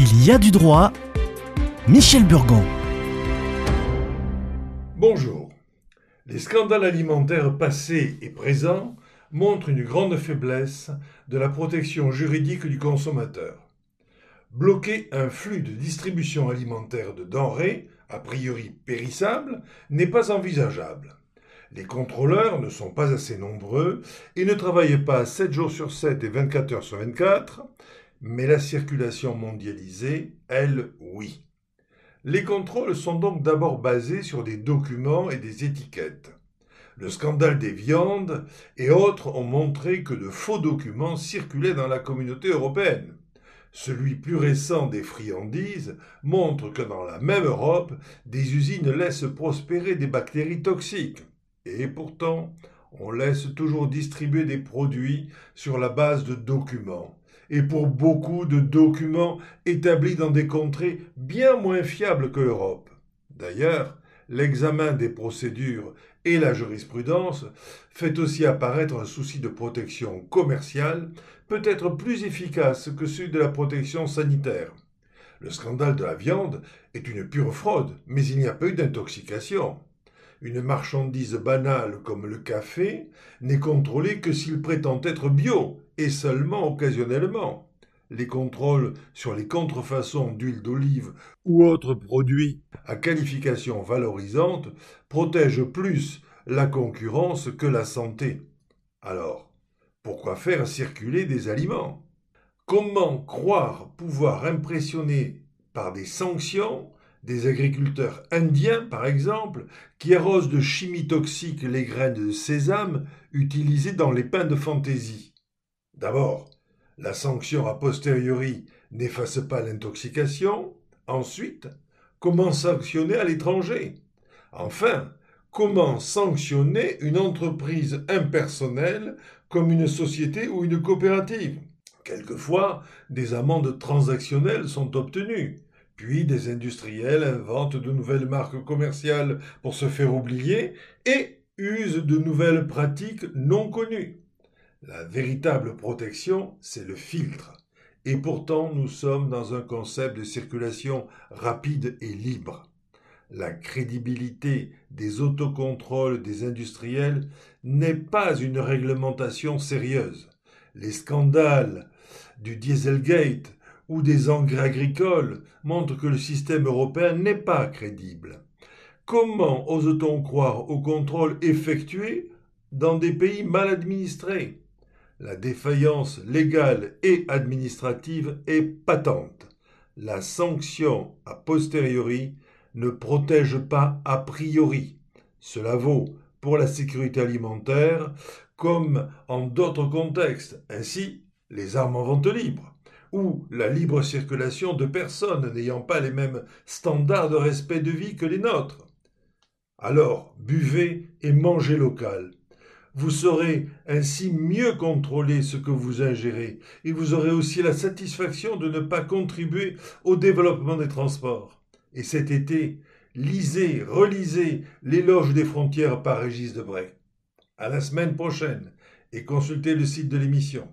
Il y a du droit. Michel Burgon. Bonjour. Les scandales alimentaires passés et présents montrent une grande faiblesse de la protection juridique du consommateur. Bloquer un flux de distribution alimentaire de denrées, a priori périssables, n'est pas envisageable. Les contrôleurs ne sont pas assez nombreux et ne travaillent pas 7 jours sur 7 et 24 heures sur 24, mais la circulation mondialisée, elle, oui. Les contrôles sont donc d'abord basés sur des documents et des étiquettes. Le scandale des viandes et autres ont montré que de faux documents circulaient dans la communauté européenne. Celui plus récent des friandises montre que dans la même Europe, des usines laissent prospérer des bactéries toxiques. Et pourtant, on laisse toujours distribuer des produits sur la base de documents. Et pour beaucoup de documents établis dans des contrées bien moins fiables que l'Europe. D'ailleurs, l'examen des procédures et la jurisprudence fait aussi apparaître un souci de protection commerciale peut-être plus efficace que celui de la protection sanitaire. Le scandale de la viande est une pure fraude, mais il n'y a pas eu d'intoxication. Une marchandise banale comme le café n'est contrôlée que s'il prétend être bio, et seulement occasionnellement. Les contrôles sur les contrefaçons d'huile d'olive ou autres produits à qualification valorisante protègent plus la concurrence que la santé. Alors, pourquoi faire circuler des aliments? Comment croire pouvoir impressionner par des sanctions des agriculteurs indiens, par exemple, qui arrosent de chimie toxique les graines de sésame utilisées dans les pains de fantaisie? D'abord, la sanction a posteriori n'efface pas l'intoxication. Ensuite, comment sanctionner à l'étranger? Enfin, comment sanctionner une entreprise impersonnelle comme une société ou une coopérative? Quelquefois, des amendes transactionnelles sont obtenues. Puis des industriels inventent de nouvelles marques commerciales pour se faire oublier et usent de nouvelles pratiques non connues. La véritable protection, c'est le filtre. Et pourtant, nous sommes dans un concept de circulation rapide et libre. La crédibilité des autocontrôles des industriels n'est pas une réglementation sérieuse. Les scandales du Dieselgate ou des engrais agricoles montrent que le système européen n'est pas crédible. Comment ose-t-on croire aux contrôles effectués dans des pays mal administrés? La défaillance légale et administrative est patente. La sanction a posteriori ne protège pas a priori. Cela vaut pour la sécurité alimentaire comme en d'autres contextes, ainsi les armes en vente libre, ou la libre circulation de personnes n'ayant pas les mêmes standards de respect de vie que les nôtres. Alors, buvez et mangez local. Vous saurez ainsi mieux contrôler ce que vous ingérez et vous aurez aussi la satisfaction de ne pas contribuer au développement des transports. Et cet été, lisez, relisez l'éloge des frontières par Régis Debray. À la semaine prochaine et consultez le site de l'émission.